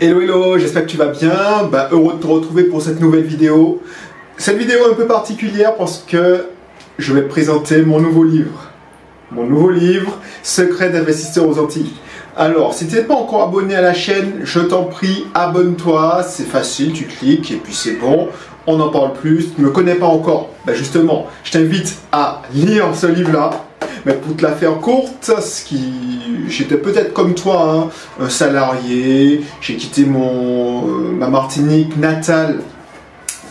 Hello hello, j'espère que tu vas bien. Bah, heureux de te retrouver pour cette nouvelle vidéo. Cette vidéo est un peu particulière parce que je vais te présenter mon nouveau livre. Mon nouveau livre, Secret d'investisseur aux Antilles. Alors, si tu n'es pas encore abonné à la chaîne, je t'en prie, abonne-toi. C'est facile, tu cliques et puis c'est bon. On n'en parle plus. Tu ne me connais pas encore. Bah justement, je t'invite à lire ce livre-là mais pour te la faire courte, ce qui... j'étais peut-être comme toi, hein, un salarié, j'ai quitté mon, euh, ma Martinique natale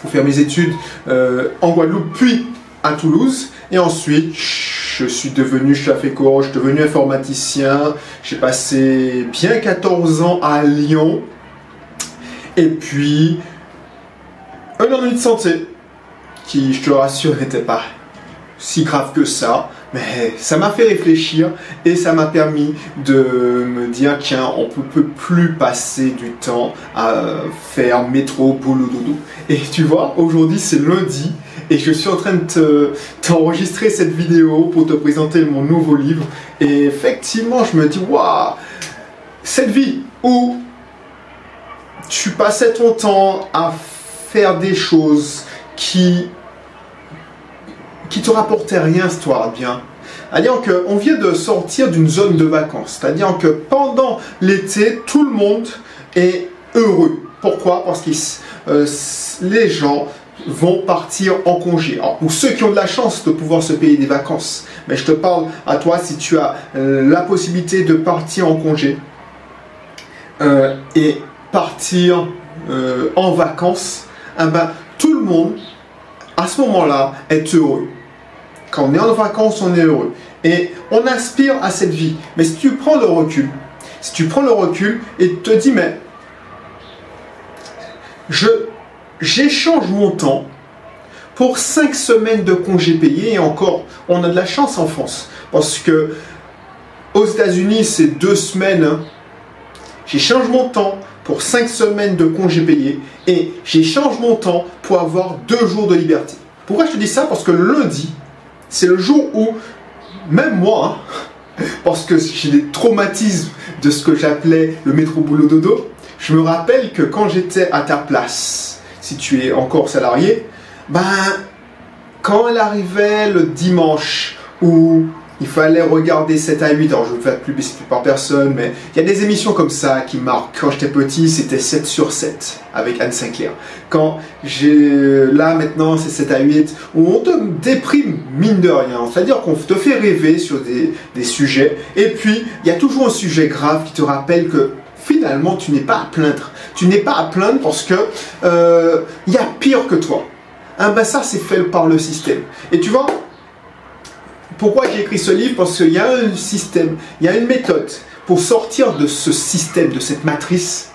pour faire mes études euh, en Guadeloupe, puis à Toulouse. Et ensuite, je suis devenu, fait court, je suis devenu informaticien. J'ai passé bien 14 ans à Lyon. Et puis, un ennui de santé, qui, je te rassure, n'était pas si grave que ça. Mais ça m'a fait réfléchir et ça m'a permis de me dire tiens, on ne peut plus passer du temps à faire métro, boulot, dodo. Et tu vois, aujourd'hui c'est lundi et je suis en train de t'enregistrer cette vidéo pour te présenter mon nouveau livre. Et effectivement, je me dis waouh, cette vie où tu passais ton temps à faire des choses qui qui te rapportait rien, histoire bien. C'est-à-dire qu'on vient de sortir d'une zone de vacances. C'est-à-dire que pendant l'été, tout le monde est heureux. Pourquoi? Parce que euh, les gens vont partir en congé. Pour ceux qui ont de la chance de pouvoir se payer des vacances, mais je te parle à toi si tu as euh, la possibilité de partir en congé euh, et partir en vacances, eh ben, tout le monde à ce moment-là est heureux. Quand on est en vacances, on est heureux. Et on aspire à cette vie. Mais si tu prends le recul, si tu prends le recul et te dis, mais je j'échange mon temps pour 5 semaines de congés payés et encore, on a de la chance en France. Parce que aux États-Unis, c'est deux semaines. Hein. J'échange mon temps pour 5 semaines de congés payés et j'échange mon temps pour avoir 2 jours de liberté. Pourquoi je te dis ça? Parce que lundi, c'est le jour où, même moi, hein, parce que j'ai des traumatismes de ce que j'appelais le métro boulot dodo, je me rappelle que quand j'étais à ta place, si tu es encore salarié, ben, quand elle arrivait le dimanche où il fallait regarder 7 à 8. Alors, je ne vais faire publicité par personne, mais il y a des émissions comme ça qui marquent. Quand j'étais petit, c'était 7 sur 7 avec Anne Sinclair. Quand j'ai, là, maintenant, c'est 7 à 8, où on te déprime, mine de rien. C'est-à-dire qu'on te fait rêver sur des, des sujets. Et puis, il y a toujours un sujet grave qui te rappelle que finalement, tu n'es pas à plaindre. Tu n'es pas à plaindre parce que euh, il y a pire que toi. Ah ben ça, c'est fait par le système. Et tu vois, pourquoi j'ai écrit ce livre? Parce qu'il y a un système, il y a une méthode pour sortir de ce système, de cette matrice.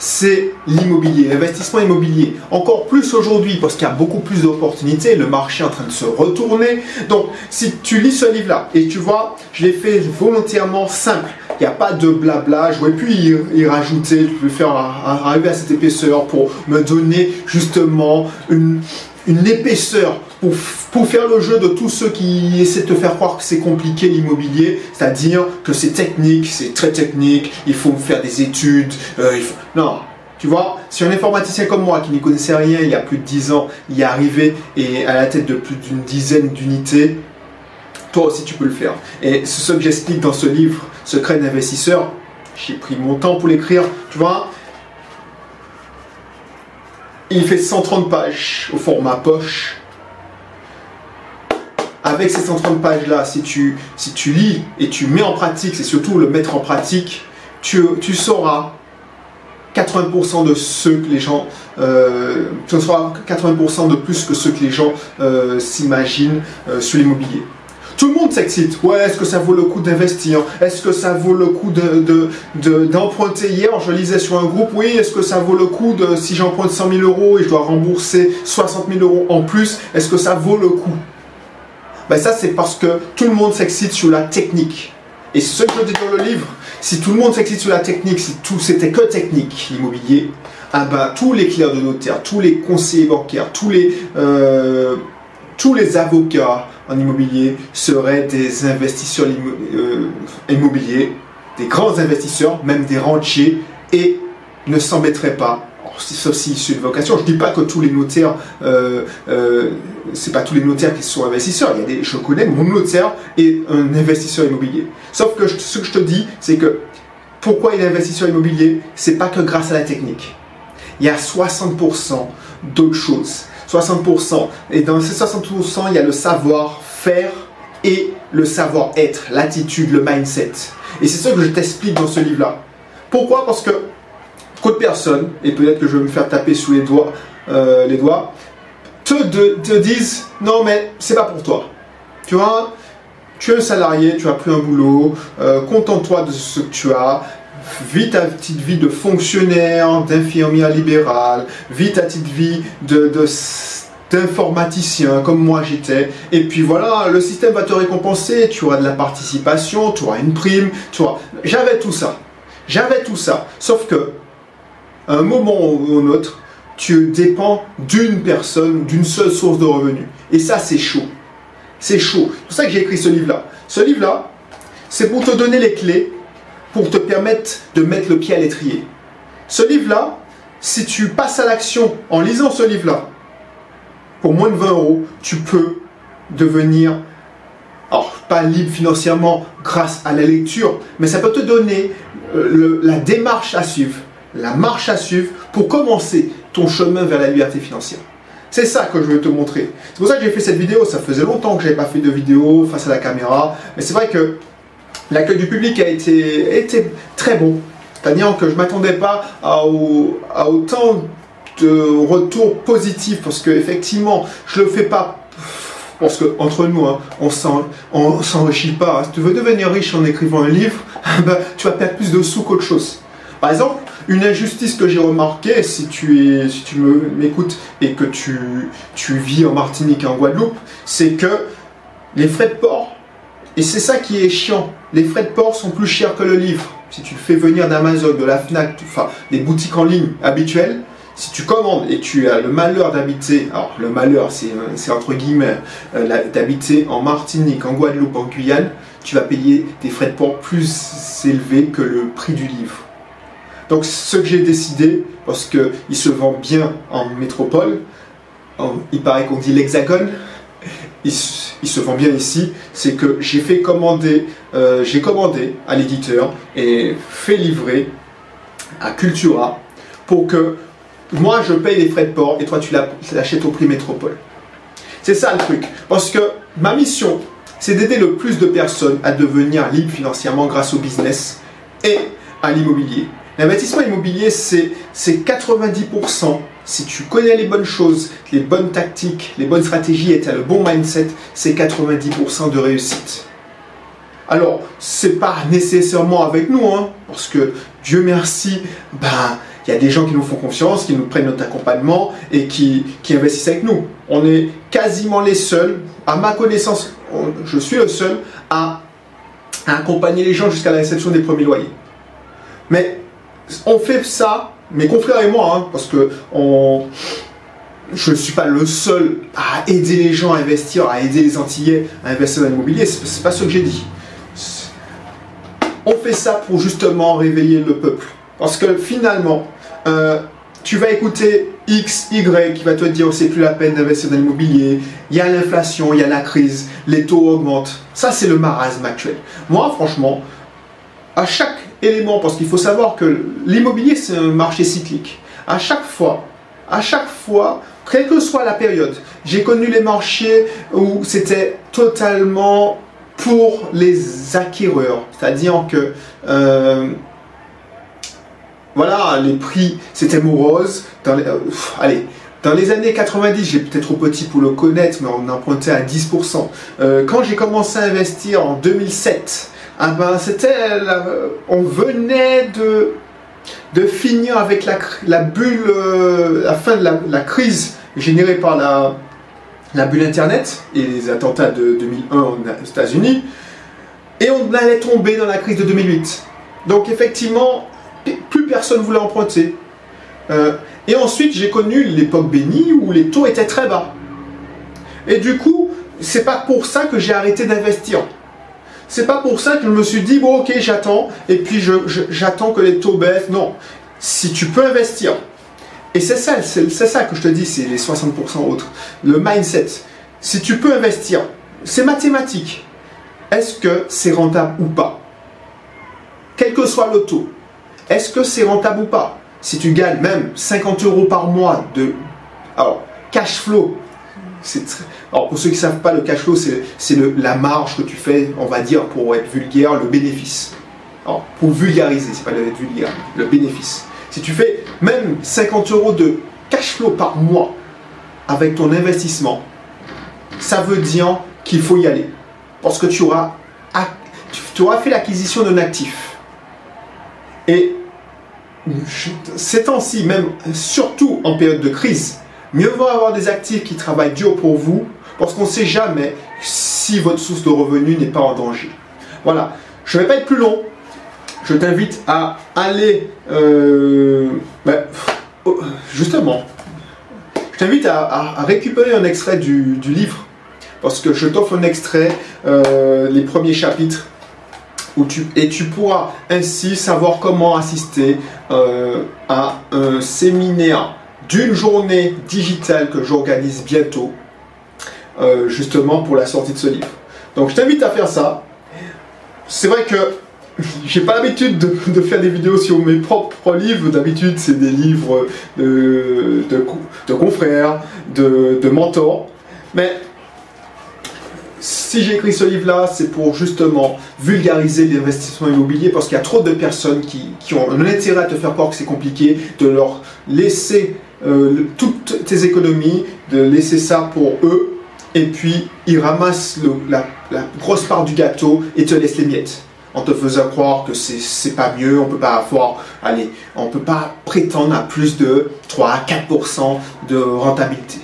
C'est l'immobilier, l'investissement immobilier. Encore plus aujourd'hui parce qu'il y a beaucoup plus d'opportunités, le marché est en train de se retourner. Donc, si tu lis ce livre-là et tu vois, je l'ai fait volontairement simple. Il n'y a pas de blabla, je ne vais plus y, rajouter, je vais faire arriver à cette épaisseur pour me donner justement une épaisseur pour, faire le jeu de tous ceux qui essaient de te faire croire que c'est compliqué l'immobilier, c'est-à-dire que c'est technique, c'est très technique, il faut faire des études. Euh, Non, tu vois, si un informaticien comme moi qui n'y connaissait rien il y a plus de 10 ans y est arrivé et à la tête de plus d'une dizaine d'unités, toi aussi tu peux le faire. Et ce que j'explique dans ce livre, Secret d'investisseur. J'ai pris mon temps pour l'écrire, tu vois. Il fait 130 pages au format poche. Avec ces 130 pages-là, si tu, si tu lis et tu mets en pratique, c'est surtout le mettre en pratique, tu, tu sauras 80% de ce que les gens, euh, sauras 80% de plus que ce que les gens euh, s'imaginent euh, sur l'immobilier. Tout le monde s'excite. Ouais, est-ce que ça vaut le coup d'investir? Est-ce que ça vaut le coup d'emprunter de, Hier, je lisais sur un groupe, oui, est-ce que ça vaut le coup de, si j'emprunte 100 000 euros et je dois rembourser 60 000 euros en plus, est-ce que ça vaut le coup? Ben Ça, c'est parce que tout le monde s'excite sur la technique. Et ce que je dis dans le livre, si tout le monde s'excite sur la technique, si tout c'était que technique, l'immobilier, ah ben, tous les clients de notaire, tous les conseillers bancaires, tous les, euh, avocats, en immobilier seraient des investisseurs euh, immobiliers, des grands investisseurs, même des rentiers, et ne s'embêterait pas sauf si c'est une vocation. Je dis pas que tous les notaires, euh, euh, c'est pas tous les notaires qui sont investisseurs. Il y a des, je connais mon notaire est un investisseur immobilier. Sauf que ce que je te dis, c'est que pourquoi il est investisseur immobilier, c'est pas que grâce à la technique. Il y a 60% d'autres choses. 60%. Et dans ces 60%, il y a le savoir-faire et le savoir-être, l'attitude, le mindset. Et c'est ça que je t'explique dans ce livre-là. Pourquoi? Parce que de personnes, et peut-être que je vais me faire taper sous les doigts, euh, les doigts te, te disent non mais c'est pas pour toi. Tu vois, tu es un salarié, tu as plus un boulot, euh, contente-toi de ce que tu as, vis ta petite vie de fonctionnaire, d'infirmière libérale, vis ta petite vie de, d'informaticien comme moi j'étais. Et puis voilà, le système va te récompenser, tu auras de la participation, tu auras une prime, tu vois. J'avais tout ça. J'avais tout ça. Sauf que à un moment ou un autre, tu dépends d'une personne, d'une seule source de revenus. Et ça, c'est chaud. C'est chaud. C'est pour ça que j'ai écrit ce livre-là. Ce livre-là, c'est pour te donner les clés, pour te permettre de mettre le pied à l'étrier. Ce livre-là, si tu passes à l'action en lisant ce livre-là, pour moins de 20 euros, tu peux devenir, alors pas libre financièrement grâce à la lecture, mais ça peut te donner euh, la démarche à suivre la marche à suivre pour commencer ton chemin vers la liberté financière. C'est ça que je veux te montrer. C'est pour ça que j'ai fait cette vidéo. Ça faisait longtemps que je n'avais pas fait de vidéo face à la caméra. Mais c'est vrai que l'accueil du public a été, très bon. C'est-à-dire que je ne m'attendais pas à, autant de retours positifs parce qu'effectivement, je ne le fais pas parce qu'entre nous, hein, on ne s'enrichit pas. Si tu veux devenir riche en écrivant un livre, ben, tu vas perdre plus de sous qu'autre chose. Par exemple, une injustice que j'ai remarquée, si tu, m'écoutes et que tu, tu vis en Martinique et en Guadeloupe, c'est que les frais de port, et c'est ça qui est chiant, les frais de port sont plus chers que le livre. Si tu le fais venir d'Amazon, de la FNAC, enfin des boutiques en ligne habituelles, si tu commandes et tu as le malheur d'habiter, alors le malheur c'est entre guillemets, euh, d'habiter en Martinique, en Guadeloupe, en Guyane, tu vas payer des frais de port plus élevés que le prix du livre. Donc ce que j'ai décidé, parce qu'il se vend bien en métropole, il paraît qu'on dit l'hexagone, il, se vend bien ici, c'est que j'ai fait commander, euh, j'ai commandé à l'éditeur et fait livrer à Cultura pour que moi je paye les frais de port et toi tu l'achètes au prix métropole. C'est ça le truc. Parce que ma mission, c'est d'aider le plus de personnes à devenir libres financièrement grâce au business et à l'immobilier. L'investissement immobilier, c'est 90%. Si tu connais les bonnes choses, les bonnes tactiques, les bonnes stratégies et tu as le bon mindset, c'est 90% de réussite. Alors, c'est pas nécessairement avec nous, hein, parce que Dieu merci, ben, il y a des gens qui nous font confiance, qui nous prennent notre accompagnement et qui, investissent avec nous. On est quasiment les seuls, à ma connaissance, je suis le seul à, à accompagner les gens jusqu'à la réception des premiers loyers. Mais on fait ça, mes confrères et moi, hein, parce que je ne suis pas le seul à aider les gens à investir, à aider les Antillais à investir dans l'immobilier, c'est pas ce que j'ai dit. On fait ça pour justement réveiller le peuple. Parce que finalement, euh, tu vas écouter X, Y qui va te dire c'est plus la peine d'investir dans l'immobilier, il y a l'inflation, il y a la crise, les taux augmentent. Ça, c'est le marasme actuel. Moi, franchement, à chaque élément, parce qu'il faut savoir que l'immobilier, c'est un marché cyclique. À chaque fois, à chaque fois, quelle que soit la période, j'ai connu les marchés où c'était totalement pour les acquéreurs. C'est-à-dire que, euh, voilà, les prix, c'était morose. Dans les, euh, allez, dans les années 90, j'ai peut-être trop petit pour le connaître, mais on empruntait à 10%. Euh, quand j'ai commencé à investir en 2007, ben, c'était on venait de, finir avec la, bulle, euh, la fin de la, crise générée par la, bulle Internet et les attentats de 2001 aux États-Unis, et on allait tomber dans la crise de 2008. Donc effectivement, plus personne voulait emprunter. Euh, et ensuite, j'ai connu l'époque bénie où les taux étaient très bas. Et du coup, c'est pas pour ça que j'ai arrêté d'investir. C'est pas pour ça que je me suis dit, bon ok, j'attends, et puis j'attends que les taux baissent. Non. si tu peux investir, et c'est ça, c'est ça que je te dis, c'est les 60% autres, le mindset. Si tu peux investir, c'est mathématique. Est-ce que c'est rentable ou pas? Quel que soit le taux, est-ce que c'est rentable ou pas? Si tu gagnes même 50 euros par mois de cash flow, alors pour ceux qui ne savent pas, le cash flow, c'est la marge que tu fais, on va dire, pour être vulgaire, le bénéfice. Pour vulgariser, c'est pas être vulgaire, le bénéfice. Si tu fais même 50 euros de cash flow par mois avec ton investissement, ça veut dire qu'il faut y aller. Parce que tu auras, tu auras fait l'acquisition d'un actif. Et ces temps-ci, même surtout en période de crise, mieux vaut avoir des actifs qui travaillent dur pour vous, parce qu'on ne sait jamais si votre source de revenus n'est pas en danger. Voilà, je ne vais pas être plus long. Je t'invite à aller, euh, ben, oh, justement, je t'invite à, récupérer un extrait du, livre, parce que je t'offre un extrait, euh, les premiers chapitres et tu pourras ainsi savoir comment assister euh, à un séminaire d'une journée digitale que j'organise bientôt, euh, justement pour la sortie de ce livre. Donc je t'invite à faire ça. C'est vrai que j'ai pas l'habitude de, faire des vidéos sur mes propres livres. D'habitude, c'est des livres de, de, confrères, de, de mentors. Mais si j'ai écrit ce livre-là, c'est pour justement vulgariser l'investissement immobilier parce qu'il y a trop de personnes qui, qui, ont un intérêt à te faire croire que c'est compliqué, de leur laisser euh, toutes tes économies, de laisser ça pour eux, et puis ils ramassent la, grosse part du gâteau et te laissent les miettes en te faisant croire que c'est pas mieux, on peut pas avoir, allez, on peut pas prétendre à plus de 3 à 4% de rentabilité.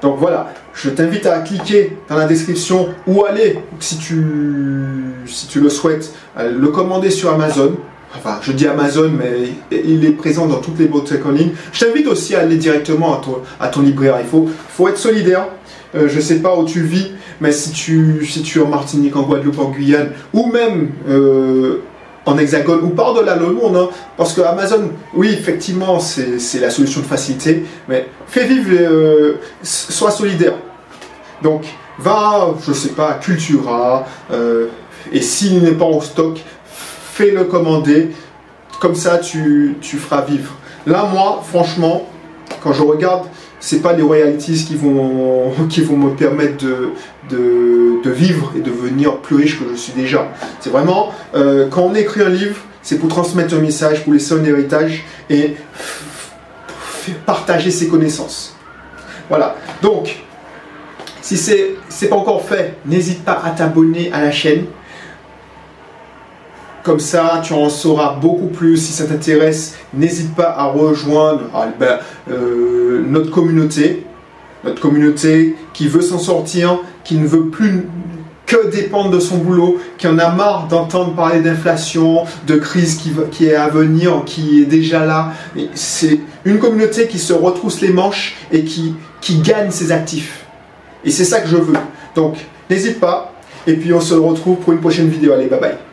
Donc voilà, je t'invite à cliquer dans la description ou aller, si tu, si tu le souhaites, le commander sur Amazon. Enfin, je dis Amazon, mais il est présent dans toutes les boutiques en ligne. Je t'invite aussi à aller directement à ton, à ton libraire. Il faut, être solidaire. Euh, je ne sais pas où tu vis, mais si tu, si tu es en Martinique, en Guadeloupe, en Guyane, ou même euh, en Hexagone, ou par-delà le monde, hein, parce que Amazon, oui, effectivement, c'est la solution de facilité, mais fais vivre, euh, sois solidaire. Donc, va, je ne sais pas, Cultura, et s'il n'est pas en stock, fais-le commander, comme ça tu, feras vivre. Là, moi, franchement, quand je regarde, c'est pas les royalties qui vont, qui vont me permettre de, vivre et de devenir plus riche que je suis déjà. C'est vraiment, euh, quand on écrit un livre, c'est pour transmettre un message, pour laisser un héritage et partager ses connaissances. Voilà. Donc, si c'est pas encore fait, n'hésite pas à t'abonner à la chaîne. Comme ça, tu en sauras beaucoup plus. Si ça t'intéresse, n'hésite pas à rejoindre ah, ben, euh, notre communauté. Notre communauté qui veut s'en sortir, qui ne veut plus que dépendre de son boulot, qui en a marre d'entendre parler d'inflation, de crise qui, est à venir, qui est déjà là. C'est une communauté qui se retrousse les manches et qui, qui gagne ses actifs. Et c'est ça que je veux. Donc, n'hésite pas. Et puis on se retrouve pour une prochaine vidéo. Allez, bye bye.